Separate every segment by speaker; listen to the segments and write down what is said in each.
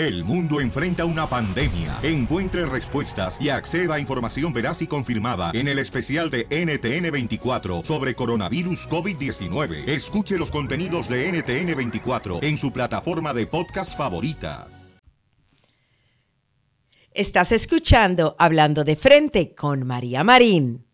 Speaker 1: El mundo enfrenta una pandemia. Encuentre respuestas y acceda a información veraz y confirmada en el especial de NTN24 sobre coronavirus COVID-19. Escuche los contenidos de NTN24 en su plataforma de podcast favorita.
Speaker 2: Estás escuchando Hablando de Frente con María Marín.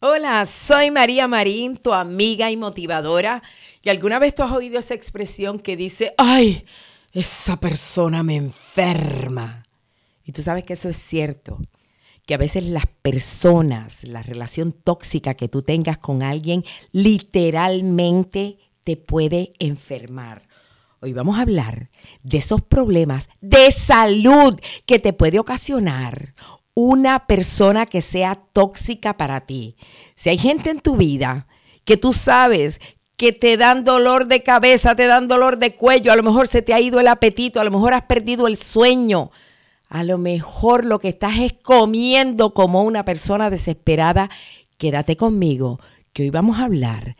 Speaker 2: Hola, soy María Marín, tu amiga y motivadora. ¿Y alguna vez tú has oído esa expresión que dice, ay, esa persona me enferma? Y tú sabes que eso es cierto, que a veces las personas, la relación tóxica que tú tengas con alguien, literalmente te puede enfermar. Hoy vamos a hablar de esos problemas de salud que te puede ocasionar una persona que sea tóxica para ti. Si hay gente en tu vida que tú sabes que te dan dolor de cabeza, te dan dolor de cuello, a lo mejor se te ha ido el apetito, a lo mejor has perdido el sueño, a lo mejor lo que estás es comiendo como una persona desesperada, quédate conmigo, que hoy vamos a hablar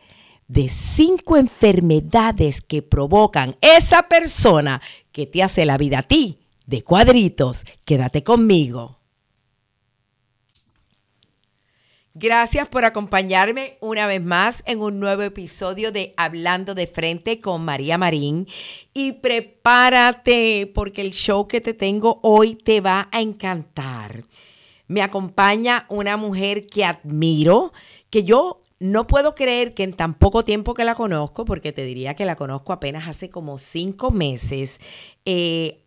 Speaker 2: de cinco enfermedades que provocan esa persona que te hace la vida a ti de cuadritos. Quédate conmigo. Gracias por acompañarme una vez más en un nuevo episodio de Hablando de Frente con María Marín. Y prepárate porque el show que te tengo hoy te va a encantar. Me acompaña una mujer que admiro, que yo no puedo creer que en tan poco tiempo que la conozco, porque te diría que la conozco apenas hace como cinco meses, eh,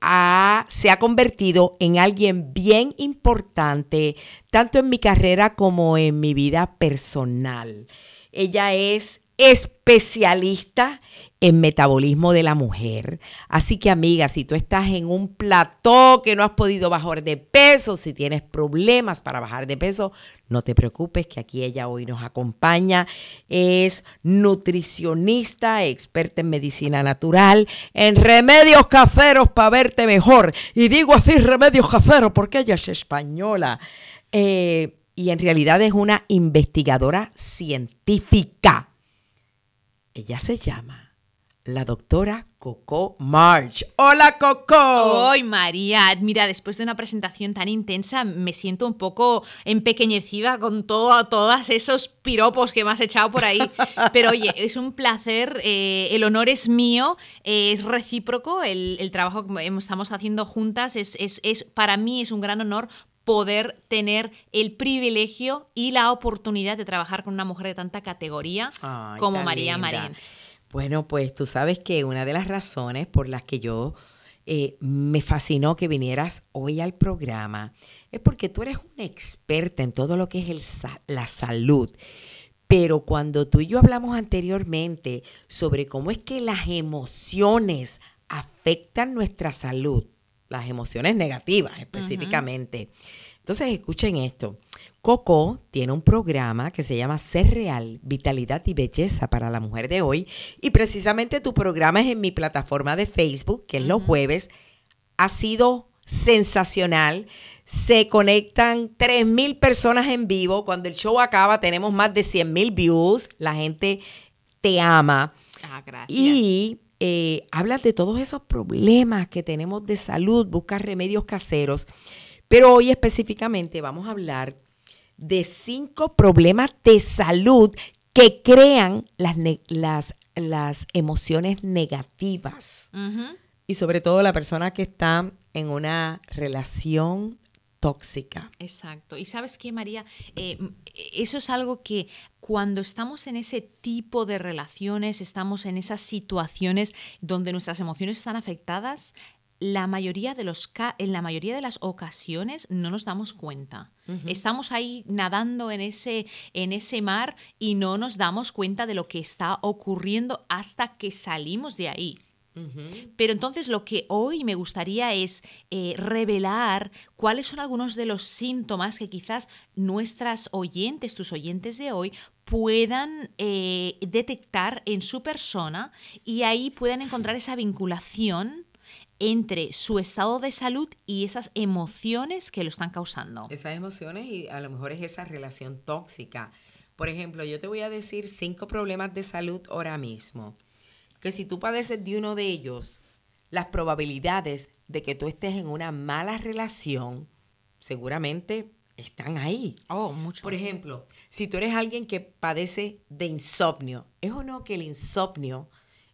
Speaker 2: se ha convertido en alguien bien importante, tanto en mi carrera como en mi vida personal. Ella es especialista en metabolismo de la mujer. Así que amiga, si tú estás en un plató que no has podido bajar de peso, si tienes problemas para bajar de peso, no te preocupes que aquí ella hoy nos acompaña. Es nutricionista, experta en medicina natural, en remedios caseros para verte mejor. Y digo así remedios caseros porque ella es española. Eh, y en realidad es una investigadora científica. Ella se llama la doctora Coco March. Hola Coco.
Speaker 3: Hoy María, mira, después de una presentación tan intensa me siento un poco empequeñecida con todo, todos esos piropos que me has echado por ahí. Pero oye, es un placer, eh, el honor es mío, es recíproco, el, trabajo que estamos haciendo juntas es, es, para mí es un gran honor poder tener el privilegio y la oportunidad de trabajar con una mujer de tanta categoría como María Marín.
Speaker 2: Bueno, pues tú sabes que una de las razones por las que yo eh, me fascinó que vinieras hoy al programa es porque tú eres una experta en todo lo que es el, la salud. Pero cuando tú y yo hablamos anteriormente sobre cómo es que las emociones afectan nuestra salud, las emociones negativas específicamente. Entonces, escuchen esto. Coco tiene un programa que se llama Ser Real, Vitalidad y Belleza para la Mujer de hoy. Y precisamente tu programa es en mi plataforma de Facebook, que es los jueves. Ha sido sensacional. Se conectan 3.000 personas en vivo. Cuando el show acaba tenemos más de 100.000 views. La gente te ama.
Speaker 3: Ah, gracias.
Speaker 2: Y eh, hablas de todos esos problemas que tenemos de salud, buscas remedios caseros. Pero hoy específicamente vamos a hablar de cinco problemas de salud que crean las, las, las emociones negativas. Y sobre todo la persona que está en una relación tóxica.
Speaker 3: Exacto. Y sabes qué, María, eh, eso es algo que cuando estamos en ese tipo de relaciones, estamos en esas situaciones donde nuestras emociones están afectadas, la mayoría de los en la mayoría de las ocasiones no nos damos cuenta. Estamos ahí nadando en ese, en ese mar y no nos damos cuenta de lo que está ocurriendo hasta que salimos de ahí. Pero entonces lo que hoy me gustaría es eh, revelar cuáles son algunos de los síntomas que quizás nuestras oyentes, tus oyentes de hoy, puedan eh, detectar en su persona y ahí puedan encontrar esa vinculación entre su estado de salud y esas emociones que lo están causando.
Speaker 2: Esas emociones y a lo mejor es esa relación tóxica. Por ejemplo, yo te voy a decir cinco problemas de salud ahora mismo. que si tú padeces de uno de ellos, las probabilidades de que tú estés en una mala relación seguramente están ahí.
Speaker 3: Oh, mucho.
Speaker 2: Por ejemplo, si tú eres alguien que padece de insomnio, ¿es o no que el insomnio,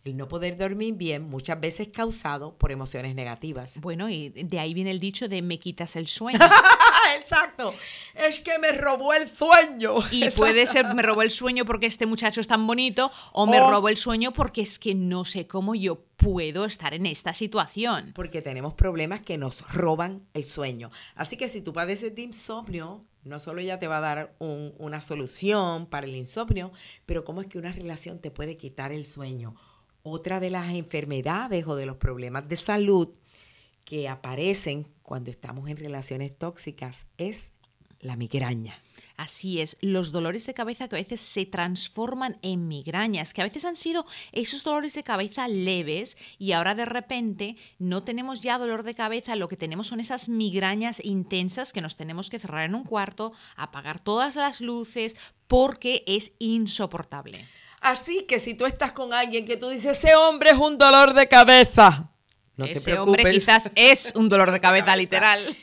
Speaker 2: el no poder dormir bien, muchas veces causado por emociones negativas?
Speaker 3: Bueno, y de ahí viene el dicho de me quitas el sueño.
Speaker 2: Exacto. Es que me robó el sueño.
Speaker 3: Y puede ser, me robó el sueño porque este muchacho es tan bonito, o me
Speaker 2: O-
Speaker 3: robó el sueño porque es que no sé cómo yo puedo estar en esta situación.
Speaker 2: Porque tenemos problemas que nos roban el sueño. Así que si tú padeces de insomnio, no solo ella te va a dar un- una solución para el insomnio, pero cómo es que una relación te puede quitar el sueño. Otra de las enfermedades o de los problemas de salud que aparecen cuando estamos en relaciones tóxicas es la migraña.
Speaker 3: Así es, los dolores de cabeza que a veces se transforman en migrañas, que a veces han sido esos dolores de cabeza leves y ahora de repente no tenemos ya dolor de cabeza, lo que tenemos son esas migrañas intensas que nos tenemos que cerrar en un cuarto, apagar todas las luces porque es insoportable.
Speaker 2: Así que si tú estás con alguien que tú dices, ese hombre es un dolor de cabeza, no te
Speaker 3: Ese hombre
Speaker 2: preocupes.
Speaker 3: quizás es un dolor de cabeza
Speaker 2: cabeza.
Speaker 3: literal.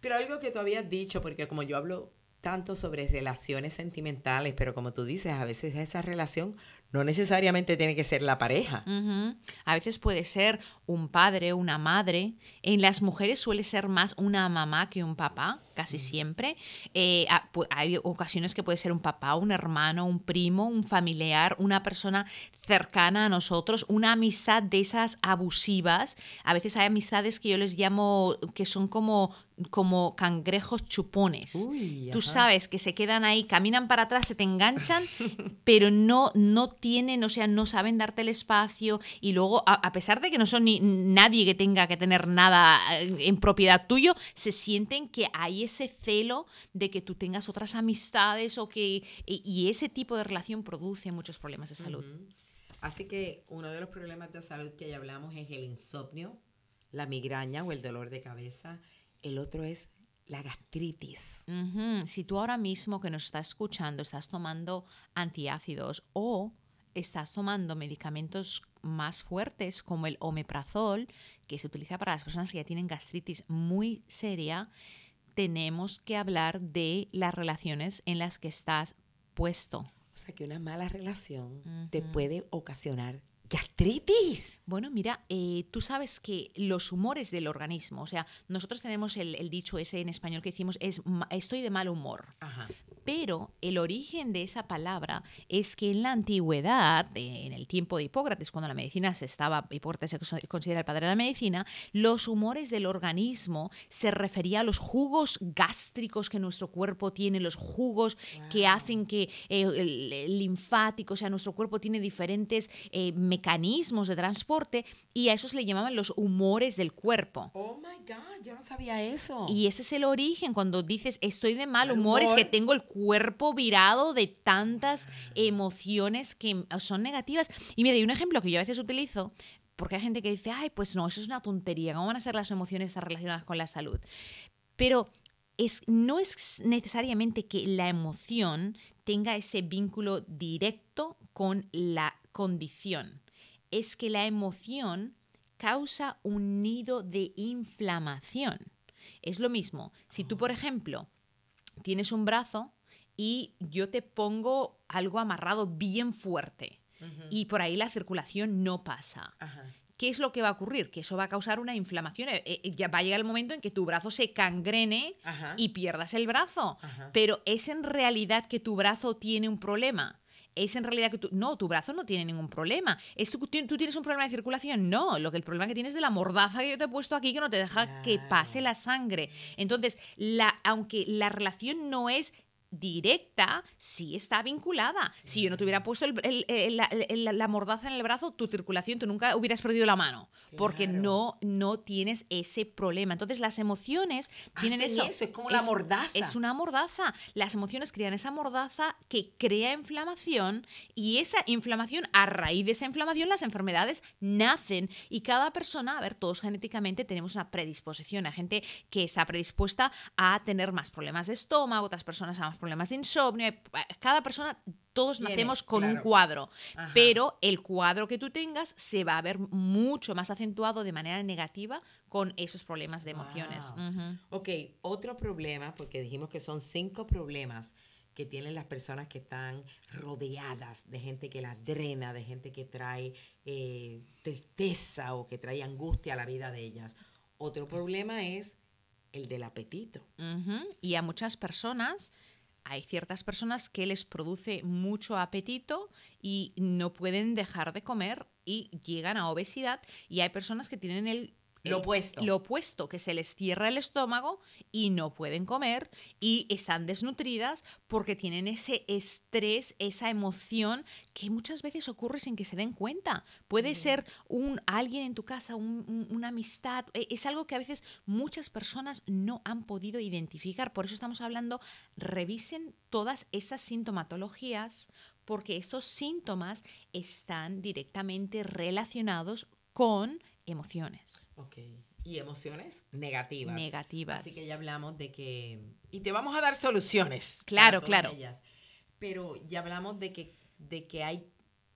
Speaker 2: Pero algo que tú habías dicho, porque como yo hablo tanto sobre relaciones sentimentales, pero como tú dices, a veces esa relación no necesariamente tiene que ser la pareja.
Speaker 3: A veces puede ser un padre, una madre. En las mujeres suele ser más una mamá que un papá, casi siempre. Eh, hay ocasiones que puede ser un papá, un hermano, un primo, un familiar, una persona cercana a nosotros, una amistad de esas abusivas. A veces hay amistades que yo les llamo que son como como cangrejos chupones.
Speaker 2: Uy,
Speaker 3: Tú sabes que se quedan ahí, caminan para atrás, se te enganchan, pero no, no tienen, o sea, no saben darte el espacio y luego, a, a pesar de que no son ni nadie que tenga que tener nada eh, en propiedad tuyo, se sienten que hay ese celo de que tú tengas otras amistades o que... Y, y ese tipo de relación produce muchos problemas de salud.
Speaker 2: Así que uno de los problemas de salud que ya hablamos es el insomnio, la migraña o el dolor de cabeza. El otro es la gastritis.
Speaker 3: Si tú ahora mismo que nos estás escuchando estás tomando antiácidos o estás tomando medicamentos más fuertes como el omeprazol, que se utiliza para las personas que ya tienen gastritis muy seria, tenemos que hablar de las relaciones en las que estás puesto.
Speaker 2: O sea que una mala relación te
Speaker 3: Ujú.
Speaker 2: puede ocasionar gastritis.
Speaker 3: Bueno, mira, eh, tú sabes que los humores del organismo, o sea, nosotros tenemos el, el dicho ese en español que decimos es "Ma- estoy de mal humor.
Speaker 2: Ajá.
Speaker 3: Pero el origen de esa palabra es que en la antigüedad, en el tiempo de Hipócrates, cuando la medicina se estaba, Hipócrates se cons- considera el padre de la medicina, los humores del organismo se refería a los jugos gástricos que nuestro cuerpo tiene, los jugos que hacen que eh, el, el linfático, o sea, nuestro cuerpo tiene diferentes eh, mecanismos de transporte y a eso se le llamaban los humores del cuerpo.
Speaker 2: Oh my God, yo no sabía eso.
Speaker 3: Y ese es el origen cuando dices estoy de mal humor, es que tengo el cuerpo virado de tantas emociones que son negativas. Y mira, hay un ejemplo que yo a veces utilizo, porque hay gente que dice, ay, pues no, eso es una tontería, ¿cómo van a ser las emociones relacionadas con la salud? Pero es, no es necesariamente que la emoción tenga ese vínculo directo con la condición. Es que la emoción causa un nido de inflamación. Es lo mismo. Si tú, por ejemplo, tienes un brazo y yo te pongo algo amarrado bien fuerte y por ahí la circulación no pasa.
Speaker 2: Ajá.
Speaker 3: ¿Qué es lo que va a ocurrir? Que eso va a causar una inflamación. Eh, eh, ya va a llegar el momento en que tu brazo se cangrene
Speaker 2: Ajá.
Speaker 3: y pierdas el brazo.
Speaker 2: Ajá.
Speaker 3: Pero es en realidad que tu brazo tiene un problema. Es en realidad que tu, no, tu brazo no tiene ningún problema. ¿Es, tú, tú tienes un problema de circulación? No, lo que el problema que tienes es de la mordaza que yo te he puesto aquí que no te deja que pase la sangre. Entonces, la, aunque la relación no es directa, sí está vinculada. Si yo no te hubiera puesto el- el- el- la, mordaza en el brazo, tu circulación, tú nunca hubieras perdido la mano, porque no, no tienes ese problema. Entonces las emociones tienen
Speaker 2: Hacen
Speaker 3: eso.
Speaker 2: eso, es como la mordaza.
Speaker 3: Es una mordaza. Las emociones crean esa mordaza que crea inflamación y esa inflamación, a raíz de esa inflamación, las enfermedades nacen. Y cada persona, a ver, todos genéticamente tenemos una predisposición. Hay gente que está predispuesta a tener más problemas de estómago, otras personas a más problemas de insomnio. Cada persona, todos
Speaker 2: Tiene,
Speaker 3: nacemos con un
Speaker 2: claro.
Speaker 3: cuadro,
Speaker 2: Ajá.
Speaker 3: pero el cuadro que tú tengas se va a ver mucho más acentuado de manera negativa con esos problemas de emociones.
Speaker 2: Wow.
Speaker 3: Ujú.
Speaker 2: Ok, otro problema, porque dijimos que son cinco problemas que tienen las personas que están rodeadas de gente que las drena, de gente que trae eh, tristeza o que trae angustia a la vida de ellas. Otro problema es el del apetito.
Speaker 3: Ujú. Y a muchas personas, hay ciertas personas que les produce mucho apetito y no pueden dejar de comer y llegan a obesidad. Y hay personas que tienen el...
Speaker 2: Lo opuesto.
Speaker 3: Lo opuesto, que se les cierra el estómago y no pueden comer y están desnutridas porque tienen ese estrés, esa emoción que muchas veces ocurre sin que se den cuenta. Puede ser un alguien en tu casa, un- un- una amistad, e- es algo que a veces muchas personas no han podido identificar. Por eso estamos hablando, revisen todas estas sintomatologías porque estos síntomas están directamente relacionados con emociones
Speaker 2: Ok. Y emociones negativas.
Speaker 3: negativas.
Speaker 2: Así que ya hablamos de que... Y te vamos a dar soluciones.
Speaker 3: Claro, claro.
Speaker 2: ellas. Pero ya hablamos de que, de que hay...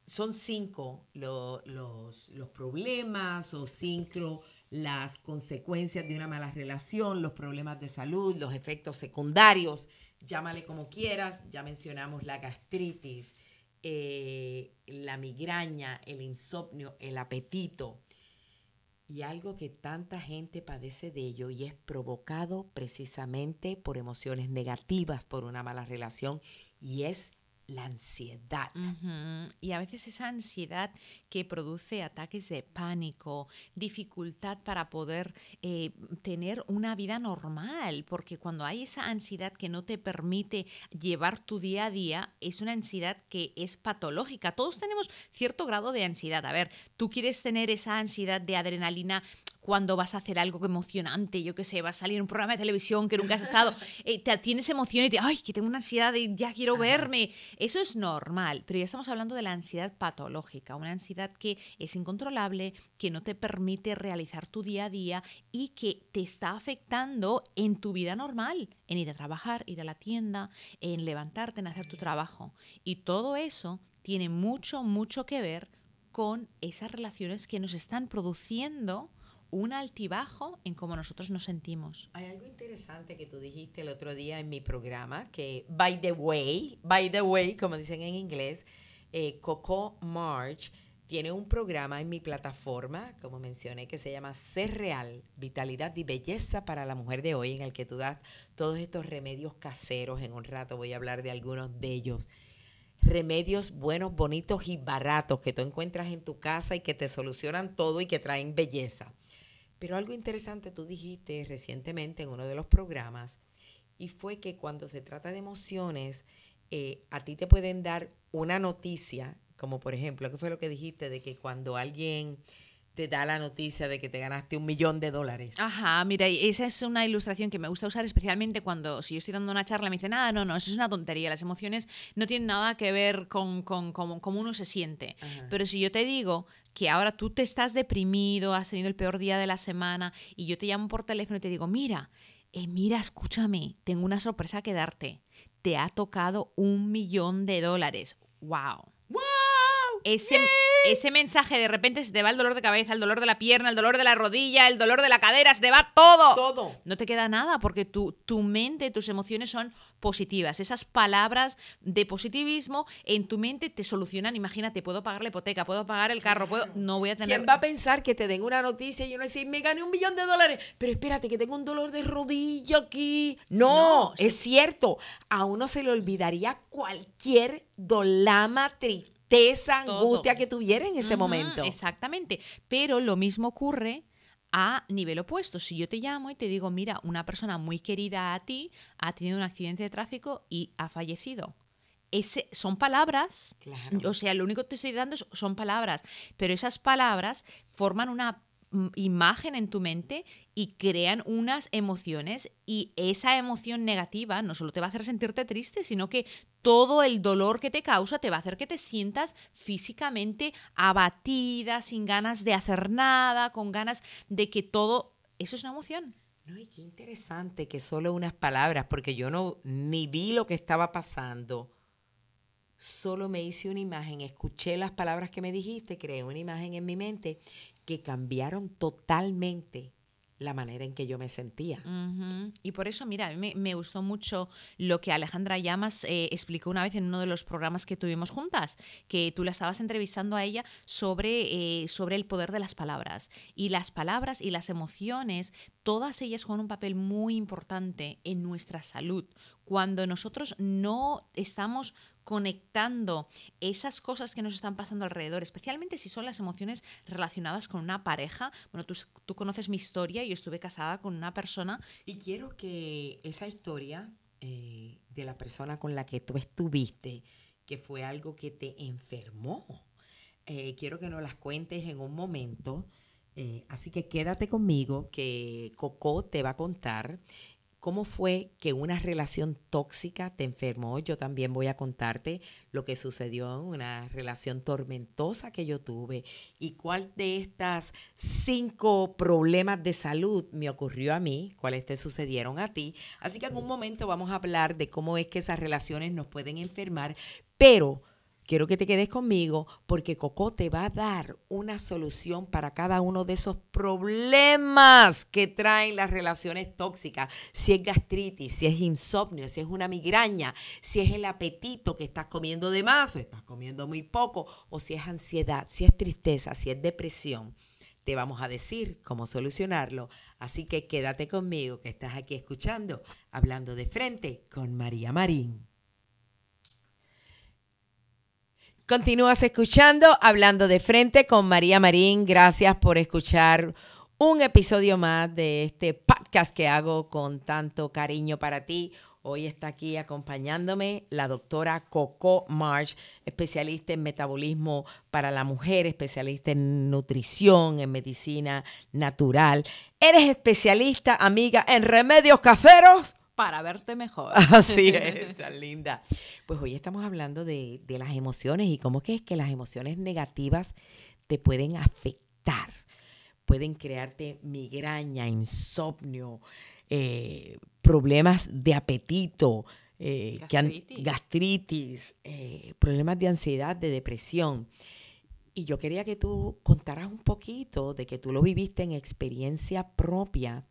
Speaker 2: Son cinco lo- los, los problemas o cinco las consecuencias de una mala relación, los problemas de salud, los efectos secundarios, llámale como quieras, ya mencionamos la gastritis, eh, la migraña, el insomnio, el apetito. Y algo que tanta gente padece de ello y es provocado precisamente por emociones negativas, por una mala relación, y es la ansiedad.
Speaker 3: Y a veces esa ansiedad que produce ataques de pánico, dificultad para poder eh, tener una vida normal, porque cuando hay esa ansiedad que no te permite llevar tu día a día, es una ansiedad que es patológica. Todos tenemos cierto grado de ansiedad. A ver, tú quieres tener esa ansiedad de adrenalina cuando vas a hacer algo emocionante, yo qué sé, vas a salir en un programa de televisión que nunca has estado, eh, te tienes emoción y te, ay, que tengo una ansiedad de ya quiero
Speaker 2: Ajá.
Speaker 3: verme. Eso es normal, pero ya estamos hablando de la ansiedad patológica, una ansiedad que es incontrolable, que no te permite realizar tu día a día y que te está afectando en tu vida normal, en ir a trabajar, ir a la tienda, en levantarte, en hacer tu trabajo. Y todo eso tiene mucho, mucho que ver con esas relaciones que nos están produciendo un altibajo en cómo nosotros nos sentimos.
Speaker 2: Hay algo interesante que tú dijiste el otro día en mi programa, que by the way, by the way, como dicen en inglés, eh, Coco March tiene un programa en mi plataforma, como mencioné, que se llama Ser Real, Vitalidad y Belleza para la Mujer de hoy, en el que tú das todos estos remedios caseros. En un rato voy a hablar de algunos de ellos. Remedios buenos, bonitos y baratos que tú encuentras en tu casa y que te solucionan todo y que traen belleza. Pero algo interesante tú dijiste recientemente en uno de los programas y fue que cuando se trata de emociones, eh, a ti te pueden dar una noticia, como por ejemplo, ¿qué fue lo que dijiste? De que cuando alguien te da la noticia de que te ganaste un millón de dólares.
Speaker 3: Ajá, mira, y esa es una ilustración que me gusta usar especialmente cuando si yo estoy dando una charla me dicen, ah, no, no, eso es una tontería, las emociones no tienen nada que ver con, con, con cómo uno se siente.
Speaker 2: Ajá.
Speaker 3: Pero si yo te digo que ahora tú te estás deprimido, has tenido el peor día de la semana y yo te llamo por teléfono y te digo, mira, eh, mira, escúchame, tengo una sorpresa que darte. Te ha tocado un millón de dólares. ¡Wow!
Speaker 2: ¡Wow!
Speaker 3: Ese, ese mensaje de repente se te va el dolor de cabeza, el dolor de la pierna, el dolor de la rodilla, el dolor de la cadera, se te va todo.
Speaker 2: Todo.
Speaker 3: No te queda nada porque tu, tu mente, tus emociones son positivas. Esas palabras de positivismo en tu mente te solucionan. Imagínate, puedo pagar la hipoteca, puedo pagar el carro, puedo, no voy a tener...
Speaker 2: ¿Quién va a pensar que te den una noticia y uno decir, me gané un millón de dólares? Pero espérate, que tengo un dolor de rodilla aquí. No,
Speaker 3: No,
Speaker 2: es cierto. A uno se le olvidaría cualquier dolama, tristeza,
Speaker 3: Todo.
Speaker 2: angustia que tuviera en ese momento.
Speaker 3: Exactamente. Pero lo mismo ocurre a nivel opuesto. Si yo te llamo y te digo, mira, una persona muy querida a ti ha tenido un accidente de tráfico y ha fallecido. Ese, son palabras,
Speaker 2: Claro.
Speaker 3: o sea, lo único que te estoy dando son palabras, pero esas palabras forman una imagen en tu mente y crean unas emociones y esa emoción negativa no solo te va a hacer sentirte triste, sino que todo el dolor que te causa te va a hacer que te sientas físicamente abatida, sin ganas de hacer nada, con ganas de que todo... Eso es una emoción.
Speaker 2: No, y qué interesante que solo unas palabras, porque yo no ni vi lo que estaba pasando, solo me hice una imagen, escuché las palabras que me dijiste, creé una imagen en mi mente que cambiaron totalmente la manera en que yo me sentía.
Speaker 3: Y por eso, mira, mí me, gustó mucho lo que Alejandra Llamas eh, explicó una vez en uno de los programas que tuvimos juntas, que tú la estabas entrevistando a ella sobre, eh, sobre el poder de las palabras. Y las palabras y las emociones, todas ellas juegan un papel muy importante en nuestra salud. Cuando nosotros no estamos conectando esas cosas que nos están pasando alrededor, especialmente si son las emociones relacionadas con una pareja. Bueno, tú, tú conoces mi historia, yo estuve casada con una persona.
Speaker 2: Y quiero que esa historia eh, de la persona con la que tú estuviste, que fue algo que te enfermó, eh, quiero que nos las cuentes en un momento. Eh, así que quédate conmigo, que Coco te va a contar ¿Cómo fue que una relación tóxica te enfermó? Yo también voy a contarte lo que sucedió en una relación tormentosa que yo tuve y cuál de estas cinco problemas de salud me ocurrió a mí, cuáles te sucedieron a ti. Así que en un momento vamos a hablar de cómo es que esas relaciones nos pueden enfermar, pero quiero que te quedes conmigo porque Coco te va a dar una solución para cada uno de esos problemas que traen las relaciones tóxicas. Si es gastritis, si es insomnio, si es una migraña, si es el apetito que estás comiendo de más o estás comiendo muy poco, o si es ansiedad, si es tristeza, si es depresión. Te vamos a decir cómo solucionarlo. Así que quédate conmigo que estás aquí escuchando, hablando de frente con María Marín. Continúas escuchando, hablando de frente con María Marín. Gracias por escuchar un episodio más de este podcast que hago con tanto cariño para ti. Hoy está aquí acompañándome la doctora Coco March, especialista en metabolismo para la mujer, especialista en nutrición, en medicina natural. Eres especialista, amiga, en remedios caseros
Speaker 3: para verte mejor.
Speaker 2: Así es, tan linda. Pues hoy estamos hablando de, las emociones y cómo que es que las emociones negativas te pueden afectar. Pueden crearte migraña, insomnio, eh, problemas de apetito, eh, gastritis, eh, problemas de ansiedad, de depresión. Y yo quería que tú contaras un poquito de que tú lo viviste en experiencia propia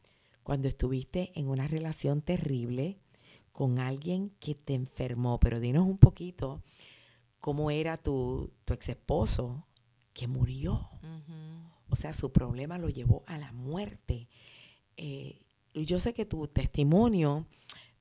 Speaker 2: cuando estuviste en una relación terrible con alguien que te enfermó. Pero dinos un poquito cómo era tu, tu ex esposo que murió. O sea, su problema lo llevó a la muerte. Eh, y yo sé que tu testimonio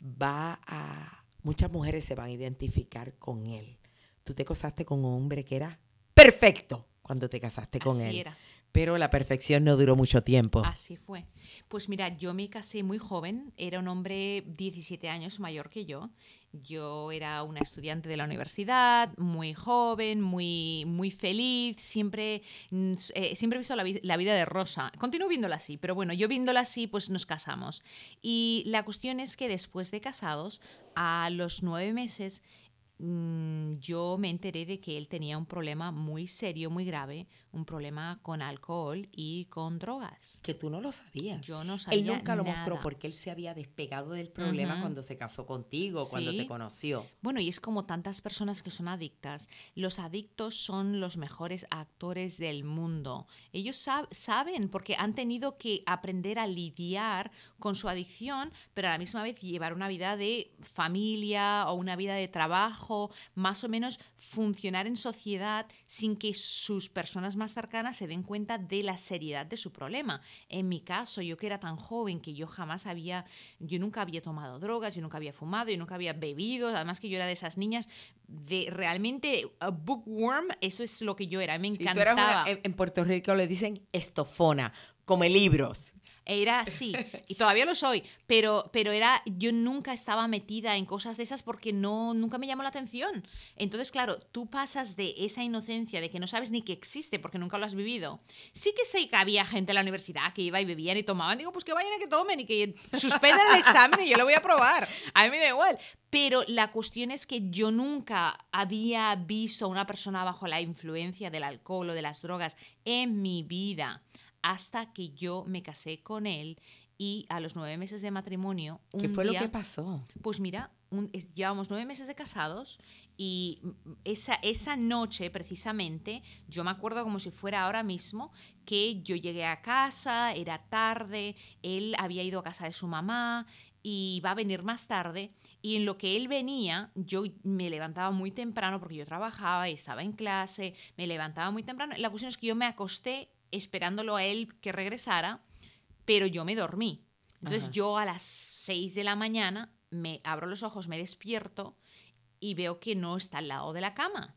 Speaker 2: va a... Muchas mujeres se van a identificar con él. Tú te casaste con un hombre que era perfecto cuando te casaste con
Speaker 3: Así
Speaker 2: él.
Speaker 3: Era.
Speaker 2: Pero la perfección no duró mucho tiempo.
Speaker 3: Así fue. Pues mira, yo me casé muy joven, era un hombre 17 años mayor que yo. Yo era una estudiante de la universidad, muy joven, muy, muy feliz, siempre, mm, eh, siempre he visto la, la, vida de Rosa. Continúo viéndola así, pero bueno, yo viéndola así, pues nos casamos. Y la cuestión es que después de casados, a los nueve meses, Mm, yo me enteré de que él tenía un problema muy serio, muy grave, un problema con alcohol y con drogas.
Speaker 2: Que tú no lo sabías.
Speaker 3: Yo no sabía.
Speaker 2: Él nunca lo mostró porque él se había despegado del problema cuando se casó contigo, cuando te conoció.
Speaker 3: Bueno, y es como tantas personas que son adictas. Los adictos son los mejores actores del mundo. Ellos saben porque han tenido que aprender a lidiar con su adicción, pero a la misma vez llevar una vida de familia o una vida de trabajo más o menos funcionar en sociedad sin que sus personas más cercanas se den cuenta de la seriedad de su problema. En mi caso, yo que era tan joven que yo jamás había, yo nunca había tomado drogas, yo nunca había fumado, yo nunca había bebido, además que yo era de esas niñas de realmente a bookworm, eso es lo que yo era, me encantaba.
Speaker 2: en Puerto Rico le dicen estofona, come libros.
Speaker 3: Era así, y todavía lo soy, pero, pero era, yo nunca estaba metida en cosas de esas porque no, nunca me llamó la atención. Entonces, claro, tú pasas de esa inocencia de que no sabes ni que existe porque nunca lo has vivido. Sí que sé que había gente en la universidad que iba y bebían y tomaban, digo, pues que vayan a que tomen y que suspendan el examen y yo lo voy a probar. A mí me da igual. Pero la cuestión es que yo nunca había visto a una persona bajo la influencia del alcohol o de las drogas en mi vida hasta que yo me casé con él y a los nueve meses de matrimonio...
Speaker 2: ¿Qué fue lo que pasó?
Speaker 3: Pues mira, un- es- llevamos nueve meses de casados y esa, esa noche precisamente, yo me acuerdo como si fuera ahora mismo, que yo llegué a casa, era tarde, él había ido a casa de su mamá y iba a venir más tarde y en lo que él venía yo me levantaba muy temprano porque yo trabajaba y estaba en clase, me levantaba muy temprano. La cuestión es que yo me acosté esperándolo a él que regresara, pero yo me dormí. Entonces
Speaker 2: Ajá.
Speaker 3: yo a las 6 de la mañana me abro los ojos, me despierto y veo que no está al lado de la cama.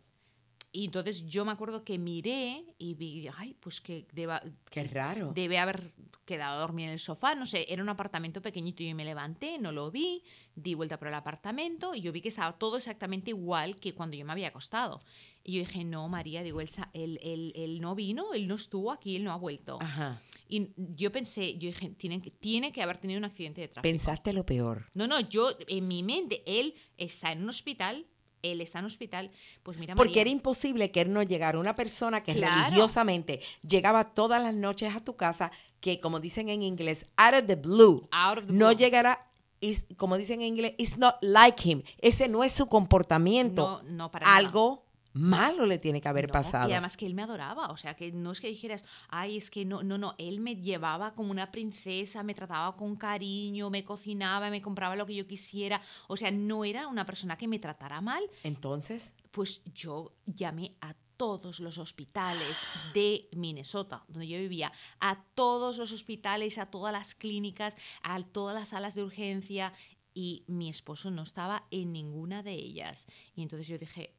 Speaker 3: Y entonces yo me acuerdo que miré y vi, ay, pues que deba-
Speaker 2: Qué raro.
Speaker 3: debe haber quedado a dormir en el sofá, no sé, era un apartamento pequeñito y yo me levanté, no lo vi, di vuelta por el apartamento y yo vi que estaba todo exactamente igual que cuando yo me había acostado. Y yo dije, no, María, digo, él, él, él- él no vino, él no estuvo aquí, él no ha vuelto.
Speaker 2: Ajá.
Speaker 3: Y yo pensé, yo dije, tiene, tiene que haber tenido un accidente de tráfico.
Speaker 2: Pensaste lo peor.
Speaker 3: No, no, yo, en mi mente, él está en un hospital, él está en hospital, pues mira,
Speaker 2: Porque
Speaker 3: María,
Speaker 2: era imposible que él no llegara. Una persona que
Speaker 3: Claro.
Speaker 2: religiosamente llegaba todas las noches a tu casa, que como dicen en inglés, out of the blue,
Speaker 3: out of the
Speaker 2: no
Speaker 3: blue.
Speaker 2: llegará, is- como dicen en inglés, it's not like him. Ese no es su comportamiento.
Speaker 3: No, no, para.
Speaker 2: Algo malo le tiene que haber
Speaker 3: No,
Speaker 2: pasado.
Speaker 3: Y además que él me adoraba, o sea, que no es que dijeras, ay, es que no, no, no, él me llevaba como una princesa, me trataba con cariño, me cocinaba, me compraba lo que yo quisiera, o sea, no era una persona que me tratara mal,
Speaker 2: Entonces,
Speaker 3: pues yo llamé a todos los hospitales de Minnesota, donde yo vivía, a todos los hospitales, a todas las clínicas, a todas las salas de urgencia y mi esposo no estaba en ninguna de ellas. Y entonces yo dije,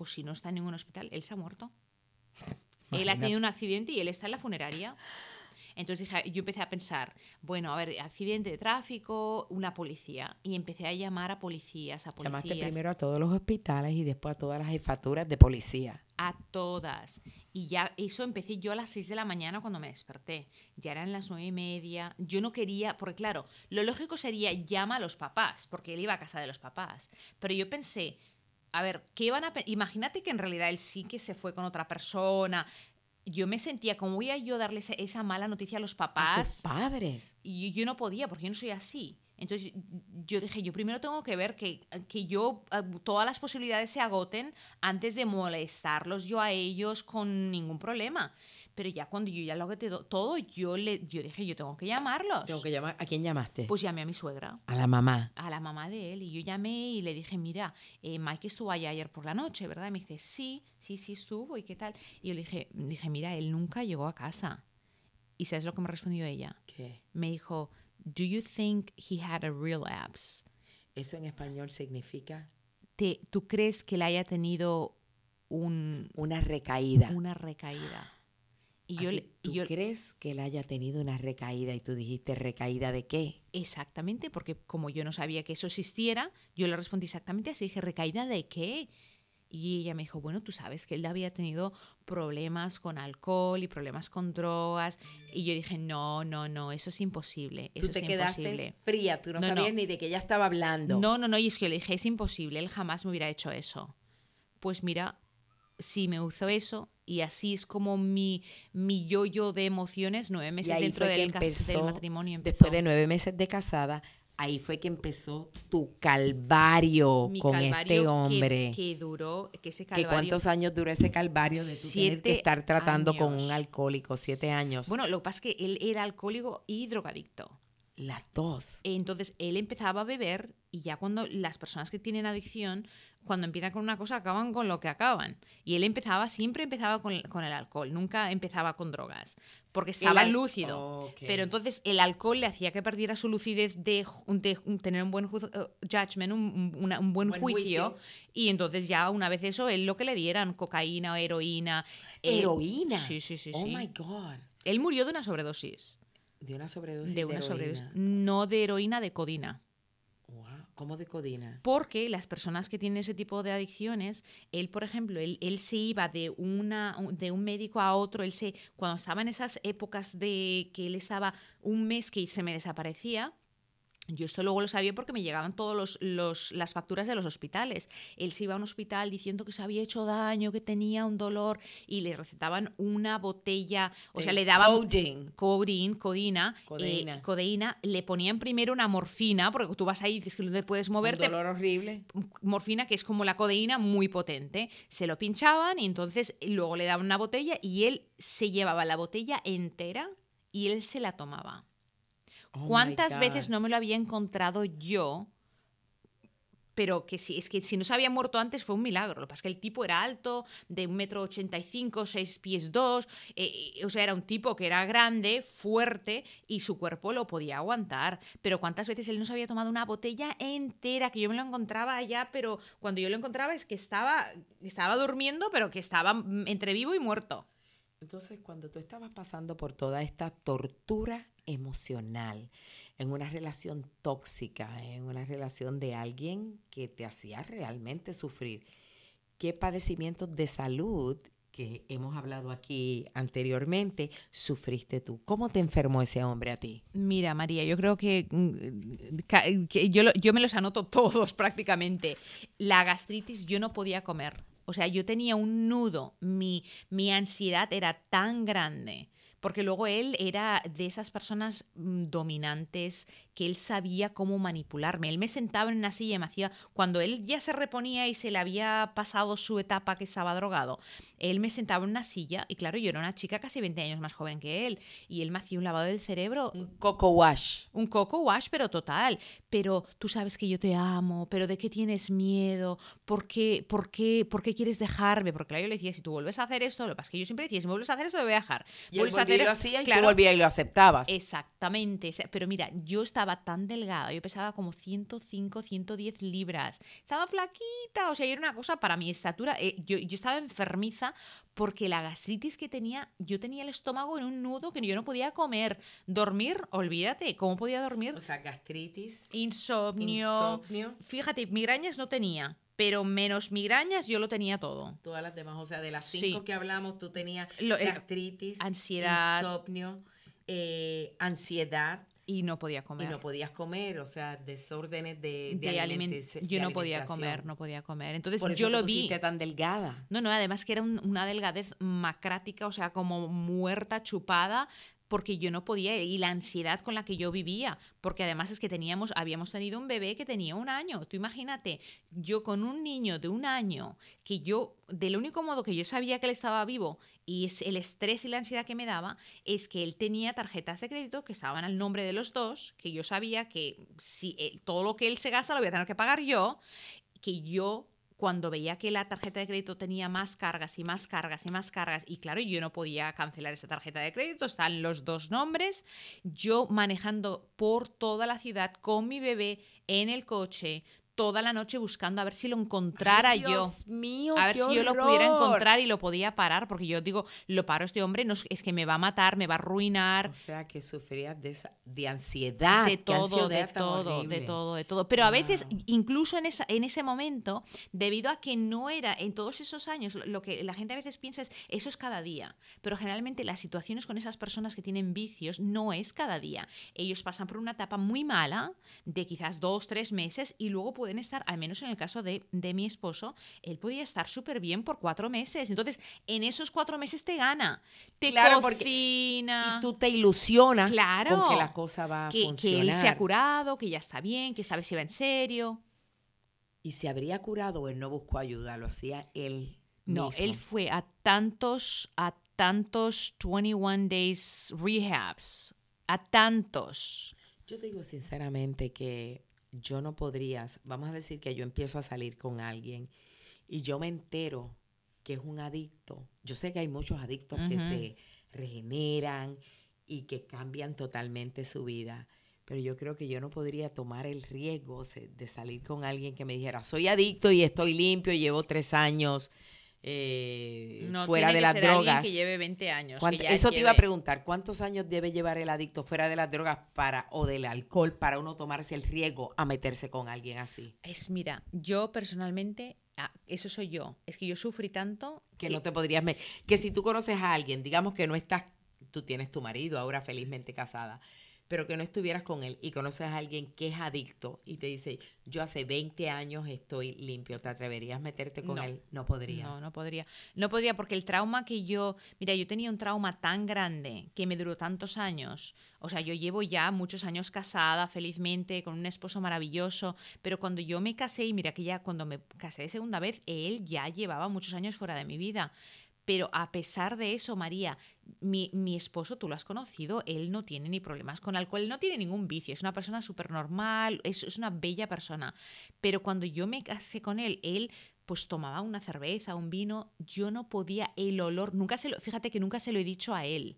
Speaker 3: pues si no está en ningún hospital, él se ha muerto. Él ha
Speaker 2: Imagínate.
Speaker 3: tenido un accidente y él está en la funeraria. Entonces dije, yo empecé a pensar, bueno, a ver, accidente de tráfico, una policía. Y empecé a llamar a policías, a policías.
Speaker 2: llamaste primero a todos los hospitales y después a todas las jefaturas de policía.
Speaker 3: A todas. Y ya eso empecé yo a las 6 de la mañana cuando me desperté. Ya eran las nueve y media. Yo no quería, porque claro, lo lógico sería llama a los papás, porque él iba a casa de los papás. Pero yo pensé, a ver, ¿qué van a... Imagínate que en realidad él sí que se fue con otra persona. Yo me sentía, ¿cómo voy a yo darles esa mala noticia a los
Speaker 2: A
Speaker 3: papás?
Speaker 2: sus padres.
Speaker 3: Y yo no podía, porque yo no soy así. Entonces yo dije, yo primero tengo que ver que, que yo, eh, todas las posibilidades se agoten antes de molestarlos yo a ellos con ningún problema. Pero ya cuando yo ya lo to- todo, yo, le, yo dije, yo tengo que llamarlos.
Speaker 2: Tengo que llamar. ¿A quién llamaste?
Speaker 3: Pues llamé a mi suegra,
Speaker 2: a la mamá.
Speaker 3: a la mamá de él, y yo llamé y le dije, mira, eh, Mike estuvo allá ayer por la noche, ¿verdad? Y me dice, sí, sí, sí estuvo, ¿y qué tal? Y yo le dije, dije, mira, él nunca llegó a casa. ¿Y sabes lo que me respondió ella?
Speaker 2: ¿Qué?
Speaker 3: me dijo, ¿Do you think he had a real abs?
Speaker 2: Eso en español significa
Speaker 3: ¿Te, ¿Tú crees que le haya tenido un,
Speaker 2: una recaída.
Speaker 3: una recaída? Y yo, le-
Speaker 2: ¿Tú
Speaker 3: yo
Speaker 2: crees que él haya tenido una recaída y tú dijiste recaída de qué?
Speaker 3: exactamente, porque como yo no sabía que eso existiera, yo le respondí exactamente así, dije, ¿recaída de qué? Y ella me dijo, bueno, tú sabes que él había tenido problemas con alcohol y problemas con drogas. Y yo dije, no, no, no, eso es imposible. Eso
Speaker 2: tú te
Speaker 3: es
Speaker 2: quedaste
Speaker 3: imposible.
Speaker 2: fría, tú no,
Speaker 3: No,
Speaker 2: sabías
Speaker 3: no.
Speaker 2: ni de qué ella estaba hablando.
Speaker 3: No, no, no, y es que yo le dije, es imposible, él jamás me hubiera hecho eso. Pues mira, sí me hizo eso y así es como mi, mi yo-yo de emociones nueve meses dentro del,
Speaker 2: empezó,
Speaker 3: matrimonio. Empezó.
Speaker 2: después de nueve meses de casada, ahí fue que empezó tu calvario
Speaker 3: Mi
Speaker 2: con
Speaker 3: calvario
Speaker 2: este hombre.
Speaker 3: Que, duró, que ese
Speaker 2: ¿Que
Speaker 3: calvario...
Speaker 2: ¿Cuántos años duró ese calvario de tú tener que
Speaker 3: Siete
Speaker 2: estar tratando con un alcohólico? Siete años.
Speaker 3: Bueno, lo que pasa es que él era alcohólico y drogadicto.
Speaker 2: Las dos.
Speaker 3: Entonces él empezaba a beber y ya cuando las personas que tienen adicción, cuando empiezan con una cosa, acaban con lo que acaban. Y él empezaba, siempre empezaba con, con el alcohol, nunca empezaba con drogas, porque estaba lúcido. Pero entonces el alcohol le hacía que perdiera su lucidez de, tener un buen ju- eh, judgment, un, un- una- un buen,
Speaker 2: Buen
Speaker 3: juicio,
Speaker 2: juicio.
Speaker 3: Y entonces ya una vez eso, él lo que le dieran, cocaína o heroína. eh,
Speaker 2: ¿Heroína?
Speaker 3: Sí, sí, sí.
Speaker 2: Oh
Speaker 3: sí.
Speaker 2: my God.
Speaker 3: Él murió de una sobredosis.
Speaker 2: De una sobredosis
Speaker 3: De
Speaker 2: de,
Speaker 3: una sobredosis. No de heroína, de codina.
Speaker 2: Wow. ¿Cómo de codina?
Speaker 3: Porque las personas que tienen ese tipo de adicciones, él, por ejemplo, él, él se iba de, una, de un médico a otro, él se, cuando estaba en esas épocas de que él estaba un mes que se me desaparecía, Yo esto luego lo sabía porque me llegaban todas los, las facturas de los hospitales. Él se iba a un hospital diciendo que se había hecho daño, que tenía un dolor y le recetaban una botella, o sea, le daban
Speaker 2: Codeine.
Speaker 3: codeína, codina,
Speaker 2: Codeína.
Speaker 3: eh, codeína, le ponían primero una morfina, porque tú vas ahí y dices que no te puedes moverte,
Speaker 2: Un dolor horrible.
Speaker 3: morfina que es como la codeína muy potente. Se lo pinchaban y entonces luego le daban una botella y él se llevaba la botella entera y él se la tomaba.
Speaker 2: Oh
Speaker 3: ¿Cuántas veces no me lo había encontrado yo? Pero que sí, es que si no se había muerto antes fue un milagro. Lo que pasa es que el tipo era alto, de un metro ochenta y cinco, seis pies dos, eh, eh, o sea, era un tipo que era grande, fuerte y su cuerpo lo podía aguantar. Pero cuántas veces él no se había tomado una botella entera, que yo me lo encontraba allá, pero cuando yo lo encontraba es que estaba, estaba durmiendo, pero que estaba mm, entre vivo y muerto.
Speaker 2: Entonces, cuando tú estabas pasando por toda esta tortura emocional, en una relación tóxica, en una relación de alguien que te hacía realmente sufrir, ¿qué padecimientos de salud que hemos hablado aquí anteriormente sufriste tú? ¿Cómo te enfermó ese hombre a ti?
Speaker 3: Mira, María, yo creo que, mm, ca- que yo, yo me los anoto todos prácticamente. La gastritis, yo no podía comer. O sea, yo tenía un nudo, mi, mi ansiedad era tan grande. Porque luego él era de esas personas mm, dominantes que él sabía cómo manipularme. Él me sentaba en una silla y me hacía, cuando él ya se reponía y se le había pasado su etapa que estaba drogado, él me sentaba en una silla y claro, yo era una chica casi 20 años más joven que él y él me hacía un lavado del cerebro
Speaker 2: Un coco wash.
Speaker 3: un coco wash, pero total. Pero tú sabes que yo te amo, pero ¿de qué tienes miedo? ¿Por qué, por qué, por qué quieres dejarme? Porque claro, yo le decía, si tú vuelves a hacer esto, lo que pasa es que yo siempre decía, si me vuelves a hacer esto, lo voy a dejar.
Speaker 2: Y él
Speaker 3: a
Speaker 2: y
Speaker 3: hacer-
Speaker 2: lo hacía y
Speaker 3: claro,
Speaker 2: tú volvías y lo aceptabas.
Speaker 3: Exactamente. Pero mira, yo estaba tan delgada, yo pesaba como 105, 110 libras. Estaba flaquita, o sea, era una cosa para mi estatura. eh, yo, yo estaba enfermiza porque la gastritis que tenía, yo tenía el estómago en un nudo que yo no podía comer. Dormir, olvídate, ¿cómo podía dormir?
Speaker 2: O sea, gastritis,
Speaker 3: Insomnio.
Speaker 2: insomnio,
Speaker 3: Fíjate, migrañas no tenía, pero menos migrañas yo lo tenía todo.
Speaker 2: todas las demás. O sea, de las
Speaker 3: Sí.
Speaker 2: cinco que hablamos, tú tenías
Speaker 3: Lo- el-
Speaker 2: gastritis,
Speaker 3: ansiedad.
Speaker 2: insomnio, eh, ansiedad
Speaker 3: Y no podía
Speaker 2: y
Speaker 3: comer.
Speaker 2: no podías comer, o sea, desórdenes de,
Speaker 3: de
Speaker 2: de
Speaker 3: aliment- yo no podía comer, no podía comer. Entonces
Speaker 2: Por eso
Speaker 3: yo
Speaker 2: te
Speaker 3: lo vi.
Speaker 2: tan delgada.
Speaker 3: No, no, además que era un- una delgadez macrática, o sea, como muerta, chupada, porque yo no podía, y la ansiedad con la que yo vivía, porque además es que teníamos, habíamos tenido un bebé que tenía un año. Tú imagínate, yo con un niño de un año, que yo, del único modo que yo sabía que él estaba vivo, y es el estrés y la ansiedad que me daba, es que él tenía tarjetas de crédito que estaban al nombre de los dos, que yo sabía que si eh, todo lo que él se gasta lo voy a tener que pagar yo, que yo cuando veía que la tarjeta de crédito tenía más cargas y más cargas y más cargas, y claro, yo no podía cancelar esa tarjeta de crédito, están los dos nombres, yo manejando por toda la ciudad con mi bebé en el coche, toda la noche buscando a ver si lo encontrara
Speaker 2: Ay,
Speaker 3: yo.
Speaker 2: Dios mío,
Speaker 3: A ver si yo lo pudiera encontrar y lo podía parar, porque yo digo, lo paro este hombre, no es, que me va a matar, me va a arruinar.
Speaker 2: O sea, que sufrías de, esa, de ansiedad.
Speaker 3: de todo, de
Speaker 2: ansiedad
Speaker 3: todo, de todo, de todo. Pero a veces, incluso en, esa, en ese momento, debido a que no era en todos esos años, lo- lo que la gente a veces piensa es, eso es cada día. Pero generalmente las situaciones con esas personas que tienen vicios no es cada día. Ellos pasan por una etapa muy mala, de quizás dos, tres meses, y luego pueden estar, al menos en el caso de, de mi esposo, él podía estar súper bien por cuatro meses. Entonces, en esos cuatro meses te gana, te
Speaker 2: Claro, porque-
Speaker 3: cocina.
Speaker 2: Y tú te ilusionas
Speaker 3: Claro.
Speaker 2: con que la cosa va a
Speaker 3: que, que
Speaker 2: funcionar.
Speaker 3: él se ha curado, que ya está bien, que esta vez va en serio.
Speaker 2: Y se habría curado o él no buscó ayuda, lo hacía él
Speaker 3: No,
Speaker 2: mismo.
Speaker 3: él fue a tantos, a tantos 21 days rehabs, a tantos.
Speaker 2: Yo te digo sinceramente que yo no podrías, vamos a decir que yo empiezo a salir con alguien y yo me entero que es un adicto. Yo sé que hay muchos adictos que se regeneran y que cambian totalmente su vida. Pero yo creo que yo no podría tomar el riesgo de salir con alguien que me dijera, soy adicto y estoy limpio, llevo tres años eh,
Speaker 3: No
Speaker 2: fuera
Speaker 3: tiene
Speaker 2: de
Speaker 3: que
Speaker 2: las
Speaker 3: ser
Speaker 2: drogas.
Speaker 3: que lleve 20 años. que
Speaker 2: ¿Cuánto-
Speaker 3: ya
Speaker 2: Eso te iba a
Speaker 3: lleve-
Speaker 2: preguntar, ¿cuántos años debe llevar el adicto fuera de las drogas para o del alcohol para uno tomarse el riesgo a meterse con alguien así?
Speaker 3: Es, mira, yo personalmente, ah, eso soy yo. Es que yo sufrí tanto
Speaker 2: Que no te podrías que si tú conoces a alguien, digamos que no estás, tú tienes tu marido ahora felizmente casada, pero que no estuvieras con él y conoces a alguien que es adicto y te dice, yo hace 20 años estoy limpio, ¿te atreverías a meterte con él? No podrías.
Speaker 3: No, no podría. No podría porque el trauma que yo, mira, yo tenía un trauma tan grande que me duró tantos años. O sea, yo llevo ya muchos años casada, felizmente, con un esposo maravilloso, pero cuando yo me casé, y mira que ya cuando me casé de segunda vez, él ya llevaba muchos años fuera de mi vida. Pero a pesar de eso, María, mi, esposo, tú lo has conocido, él no tiene ni problemas con alcohol, no tiene ningún vicio, es una persona súper normal, es, es una bella persona. Pero cuando yo me casé con él, él pues tomaba una cerveza, un vino, yo no podía, el olor, nunca se lo, fíjate que nunca se lo he dicho a él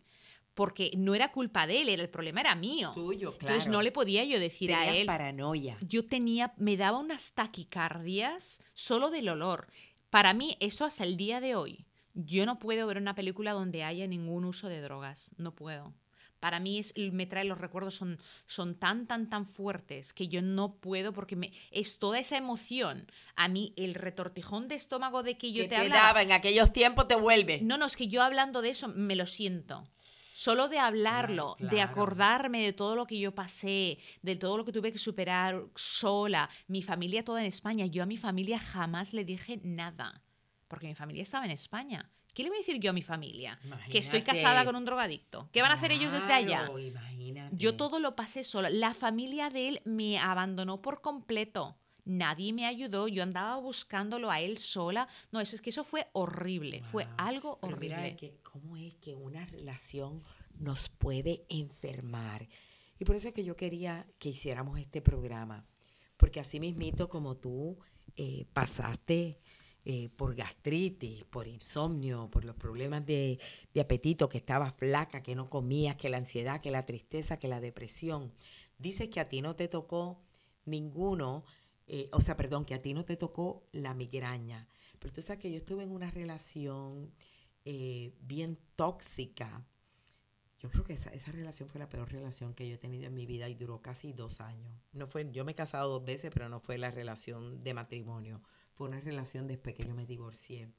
Speaker 3: porque no era culpa de él, el problema era mío.
Speaker 2: Tuyo, claro.
Speaker 3: Entonces no le podía yo decir a él.
Speaker 2: paranoia.
Speaker 3: Yo tenía, me daba unas taquicardias solo del olor. Para mí, eso hasta el día de hoy, yo no puedo ver una película donde haya ningún uso de drogas, no puedo. Para mí es, me trae los recuerdos son, son tan tan tan fuertes que yo no puedo porque me es toda esa emoción. A mí el retortijón de estómago de que yo te,
Speaker 2: te daba en aquellos tiempos te vuelve.
Speaker 3: No, no, es que yo hablando de eso me lo siento. Solo de hablarlo, de acordarme de todo lo que yo pasé, de todo lo que tuve que superar sola, mi familia toda en España, yo a mi familia jamás le dije nada porque mi familia estaba en España. ¿Qué le voy a decir yo a mi familia? Que estoy casada con un drogadicto. ¿Qué van a hacer ellos desde allá? Yo todo lo pasé sola. La familia de él me abandonó por completo. Nadie me ayudó, yo andaba buscándolo a él sola. No, eso es que eso fue horrible, fue algo horrible.
Speaker 2: que, ¿Cómo es que una relación nos puede enfermar? Y por eso es que yo quería que hiciéramos este programa, porque así mismito como tú eh, pasaste eh, por gastritis, por insomnio, por los problemas de, apetito, que estabas flaca, que no comías, que la ansiedad, que la tristeza, que la depresión. Dices que a ti no te tocó ninguno, eh, o sea, perdón, que a ti no te tocó la migraña. Pero tú sabes que yo estuve en una relación eh, bien tóxica. Yo creo que esa, esa, relación fue la peor relación que yo he tenido en mi vida y duró casi dos años. No fue, yo me he casado dos veces, pero no fue la relación de matrimonio fue una relación después que yo me divorcié.